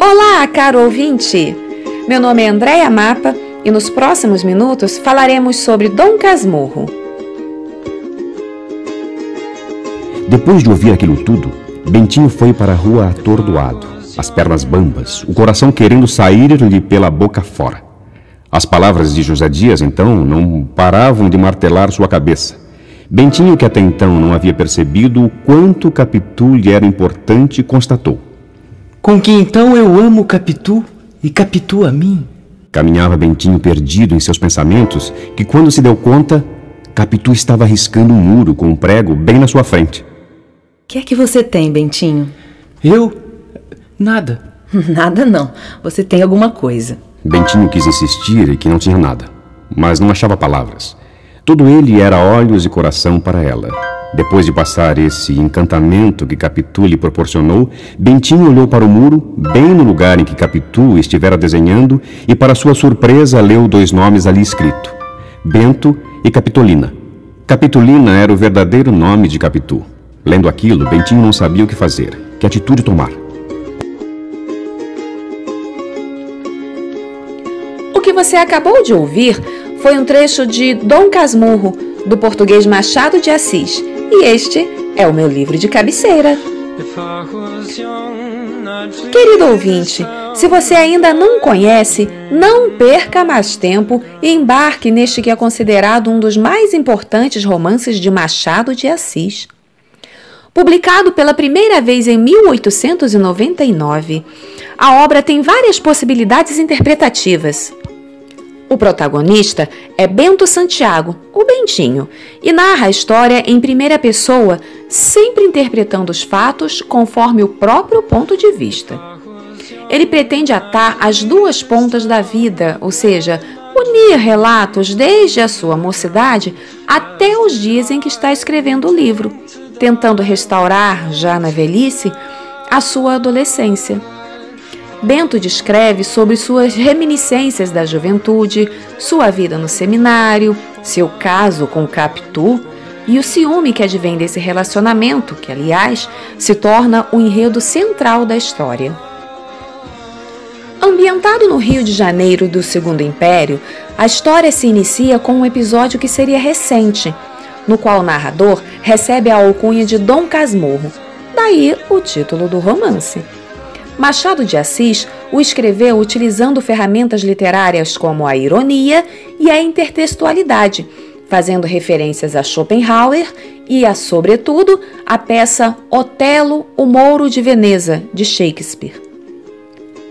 Olá, caro ouvinte! Meu nome é Andréia Mapa e nos próximos minutos falaremos sobre Dom Casmurro. Depois de ouvir aquilo tudo, Bentinho foi para a rua atordoado, as pernas bambas, o coração querendo sair-lhe pela boca fora. As palavras de José Dias, então, não paravam de martelar sua cabeça. Bentinho, que até então não havia percebido o quanto Capitu lhe era importante, constatou. Com que então eu amo Capitu e Capitu a mim? Caminhava Bentinho perdido em seus pensamentos, que quando se deu conta, Capitu estava riscando um muro com um prego bem na sua frente. O que é que você tem, Bentinho? Eu? Nada. Nada não. Você tem alguma coisa. Bentinho quis insistir e que não tinha nada, mas não achava palavras. Todo ele era olhos e coração para ela. Depois de passar esse encantamento que Capitu lhe proporcionou, Bentinho olhou para o muro, bem no lugar em que Capitu estivera desenhando, e para sua surpresa leu dois nomes ali escrito: Bento e Capitolina. Capitolina era o verdadeiro nome de Capitu. Lendo aquilo, Bentinho não sabia o que fazer, que atitude tomar. O que você acabou de ouvir foi um trecho de Dom Casmurro, do português Machado de Assis, e este é o meu livro de cabeceira. Querido ouvinte, se você ainda não conhece, não perca mais tempo e embarque neste que é considerado um dos mais importantes romances de Machado de Assis. Publicado pela primeira vez em 1899, a obra tem várias possibilidades interpretativas. O protagonista é Bento Santiago, o Bentinho, e narra a história em primeira pessoa, sempre interpretando os fatos conforme o próprio ponto de vista. Ele pretende atar as duas pontas da vida, ou seja, unir relatos desde a sua mocidade até os dias em que está escrevendo o livro, tentando restaurar, já na velhice, a sua adolescência. Bento descreve sobre suas reminiscências da juventude, sua vida no seminário, seu caso com Capitu e o ciúme que advém desse relacionamento, que, aliás, se torna o enredo central da história. Ambientado no Rio de Janeiro do Segundo Império, a história se inicia com um episódio que seria recente, no qual o narrador recebe a alcunha de Dom Casmurro, daí o título do romance. Machado de Assis o escreveu utilizando ferramentas literárias como a ironia e a intertextualidade, fazendo referências a Schopenhauer e a, sobretudo, a peça Otelo, o Mouro de Veneza, de Shakespeare.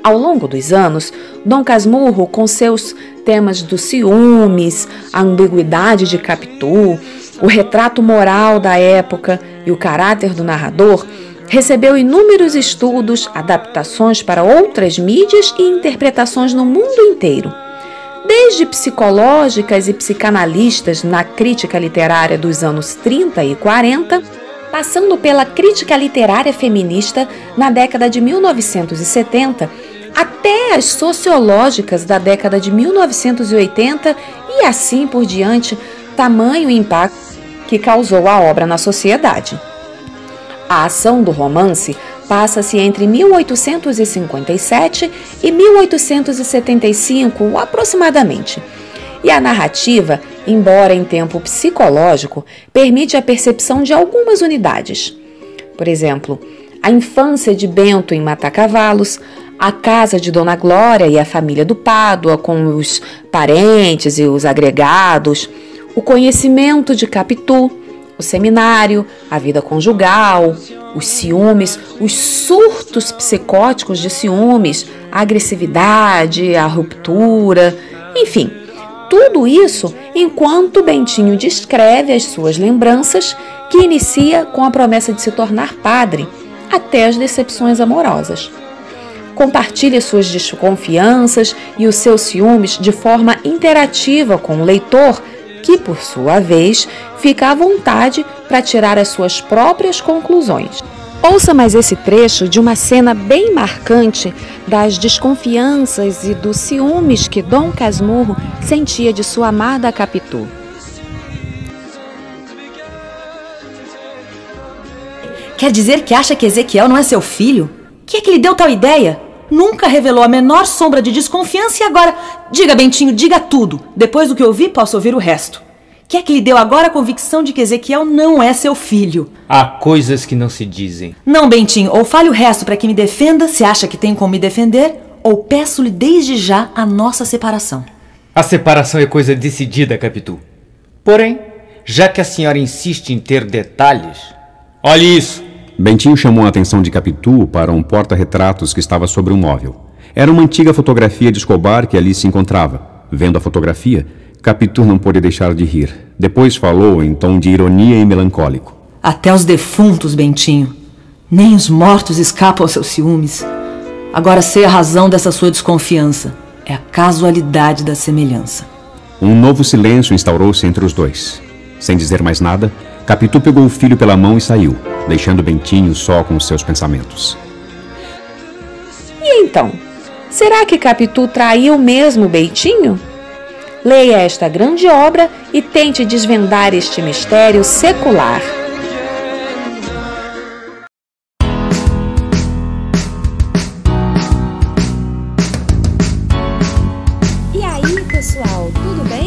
Ao longo dos anos, Dom Casmurro, com seus temas dos ciúmes, a ambiguidade de Capitu, o retrato moral da época e o caráter do narrador, Recebeu inúmeros estudos, adaptações para outras mídias e interpretações no mundo inteiro. Desde psicológicas e psicanalistas na crítica literária dos anos 30 e 40, passando pela crítica literária feminista na década de 1970, até as sociológicas da década de 1980 e assim por diante, tamanho impacto que causou a obra na sociedade. A ação do romance passa-se entre 1857 e 1875, aproximadamente. E a narrativa, embora em tempo psicológico, permite a percepção de algumas unidades. Por exemplo, a infância de Bento em Matacavalos, a casa de Dona Glória e a família do Pádua, com os parentes e os agregados, o conhecimento de Capitu, o seminário, a vida conjugal, os ciúmes, os surtos psicóticos de ciúmes, a agressividade, a ruptura, enfim, tudo isso enquanto Bentinho descreve as suas lembranças, que inicia com a promessa de se tornar padre, até as decepções amorosas. Compartilha suas desconfianças e os seus ciúmes de forma interativa com o leitor que, por sua vez, fica à vontade para tirar as suas próprias conclusões. Ouça mais esse trecho de uma cena bem marcante das desconfianças e dos ciúmes que Dom Casmurro sentia de sua amada Capitu. Quer dizer que acha que Ezequiel não é seu filho? Quem é que lhe deu tal ideia? Nunca revelou a menor sombra de desconfiança e agora. Diga, Bentinho, diga tudo. Depois do que eu vi, posso ouvir o resto. Que é que lhe deu agora a convicção de que Ezequiel não é seu filho? Há coisas que não se dizem. Não, Bentinho, ou fale o resto para que me defenda, se acha que tem como me defender, ou peço-lhe desde já a nossa separação. A separação é coisa decidida, Capitu. Porém, já que a senhora insiste em ter detalhes. Olhe isso! Bentinho chamou a atenção de Capitu para um porta-retratos que estava sobre um móvel. Era uma antiga fotografia de Escobar que ali se encontrava. Vendo a fotografia, Capitu não pôde deixar de rir. Depois falou em tom de ironia e melancólico. Até os defuntos, Bentinho. Nem os mortos escapam aos seus ciúmes. Agora sei a razão dessa sua desconfiança. É a casualidade da semelhança. Um novo silêncio instaurou-se entre os dois. Sem dizer mais nada, Capitu pegou o filho pela mão e saiu, deixando Bentinho só com seus pensamentos. E então? Será que Capitu traiu mesmo Bentinho? Leia esta grande obra e tente desvendar este mistério secular. E aí, pessoal, tudo bem?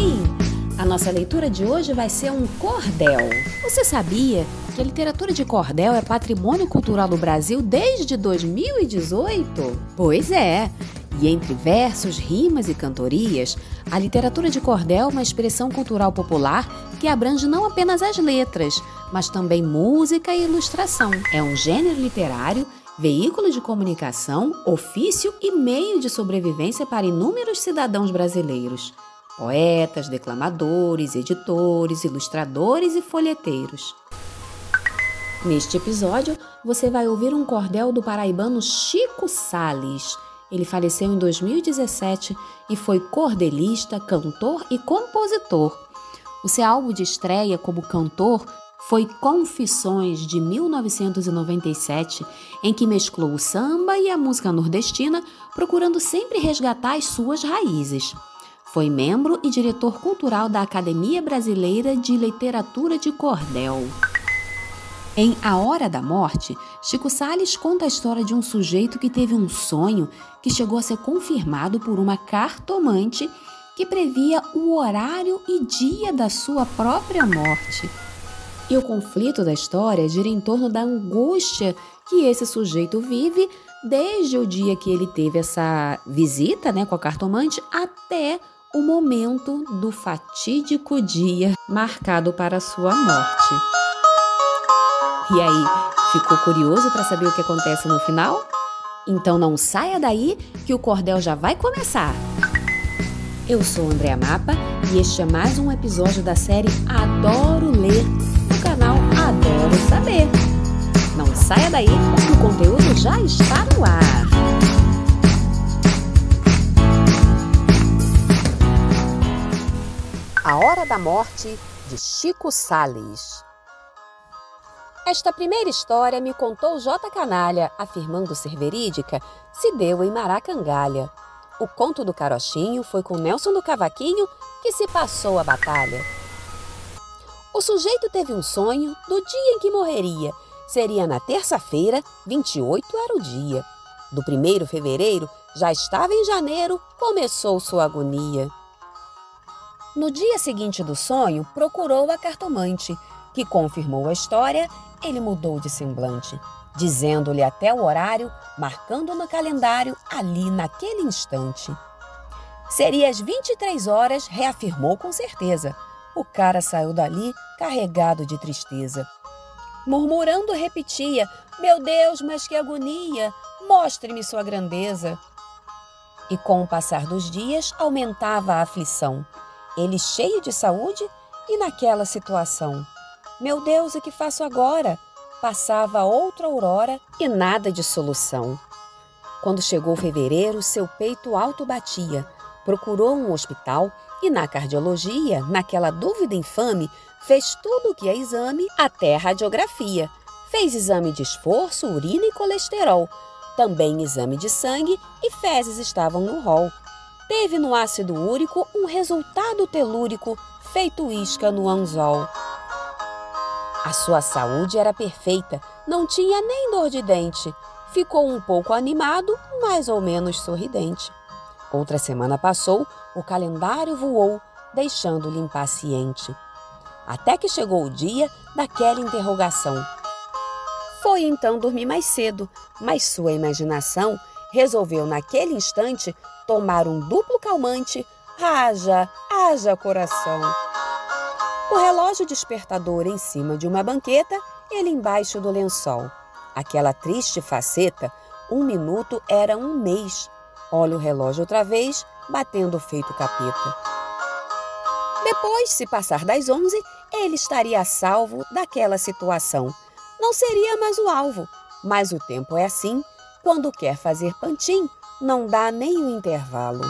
Nossa leitura de hoje vai ser um cordel. Você sabia que a literatura de cordel é patrimônio cultural do Brasil desde 2018? Pois é. E entre versos, rimas e cantorias, a literatura de cordel é uma expressão cultural popular que abrange não apenas as letras, mas também música e ilustração. É um gênero literário, veículo de comunicação, ofício e meio de sobrevivência para inúmeros cidadãos brasileiros. Poetas, declamadores, editores, ilustradores e folheteiros. Neste episódio, você vai ouvir um cordel do paraibano Chico Sales ele faleceu em 2017 e foi cordelista, cantor e compositor. O seu álbum de estreia como cantor foi Confissões de 1997, em que mesclou o samba e a música nordestina, procurando sempre resgatar as suas raízes. Foi membro e diretor cultural da Academia Brasileira de Literatura de Cordel. Em A Hora da Morte, Chico Sales conta a história de um sujeito que teve um sonho que chegou a ser confirmado por uma cartomante que previa o horário e dia da sua própria morte. E o conflito da história gira em torno da angústia que esse sujeito vive desde o dia que ele teve essa visita né, com a cartomante até o momento do fatídico dia marcado para sua morte. E aí, ficou curioso para saber o que acontece no final? Então não saia daí que o cordel já vai começar. Eu sou Andréa Mapa e este é mais um episódio da série Adoro Ler, no canal Adoro Saber. Não saia daí que o conteúdo já está no ar. Hora da Morte de Chico Sales. Esta primeira história me contou J. Canalha, afirmando ser verídica, se deu em Maracangalha. O conto do carochinho foi com Nelson do Cavaquinho que se passou a batalha. O sujeito teve um sonho do dia em que morreria. Seria na terça-feira, 28 era o dia. Do 1 fevereiro, já estava em janeiro, começou sua agonia. No dia seguinte do sonho, procurou a cartomante, que confirmou a história ele mudou de semblante, dizendo-lhe até o horário, marcando no calendário ali naquele instante. Seria às 23 horas, reafirmou com certeza. O cara saiu dali carregado de tristeza. Murmurando, repetia: Meu Deus, mas que agonia! Mostre-me sua grandeza. E com o passar dos dias aumentava a aflição. Ele cheio de saúde e naquela situação. Meu Deus, o que faço agora? Passava outra aurora e nada de solução. Quando chegou fevereiro, seu peito alto batia. Procurou um hospital e na cardiologia, naquela dúvida infame, fez tudo o que é exame, até radiografia. Fez exame de esforço, urina e colesterol. Também exame de sangue e fezes estavam no rol. Teve no ácido úrico um resultado telúrico, feito isca no anzol. A sua saúde era perfeita, não tinha nem dor de dente. ficou um pouco animado, mais ou menos sorridente. Outra semana passou, o calendário voou, deixando-lhe impaciente. Até que chegou o dia daquela interrogação. Foi então dormir mais cedo, mas sua imaginação resolveu naquele instante tomar um duplo calmante. Haja, haja coração. O relógio despertador em cima de uma banqueta, ele embaixo do lençol. Aquela triste faceta, um minuto era um mês. Olha o relógio outra vez, batendo feito capeta. Depois, se passar das onze, ele estaria a salvo daquela situação. Não seria mais o alvo, mas o tempo é assim. Quando quer fazer pantim, não dá o intervalo.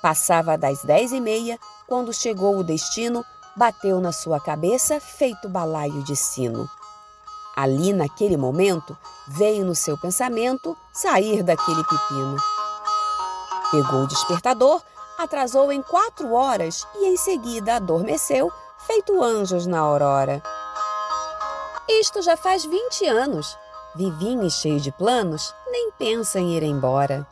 Passava das dez e meia, quando chegou o destino, bateu na sua cabeça feito balaio de sino. Ali, naquele momento, veio no seu pensamento sair daquele pepino. Pegou o despertador, atrasou em quatro horas e em seguida adormeceu, feito anjos na aurora. Isto já faz vinte anos. Vivinho e cheio de planos, nem pensa em ir embora.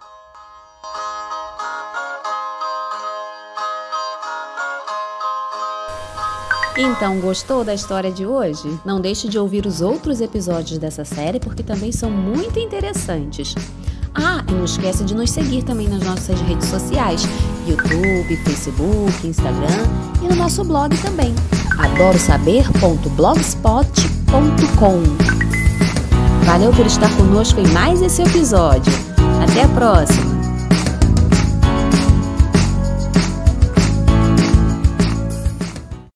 Então, gostou da história de hoje? Não deixe de ouvir os outros episódios dessa série porque também são muito interessantes. Ah, e não esquece de nos seguir também nas nossas redes sociais: YouTube, Facebook, Instagram e no nosso blog também. adorosaber.blogspot.com. Valeu por estar conosco em mais esse episódio. Até a próxima!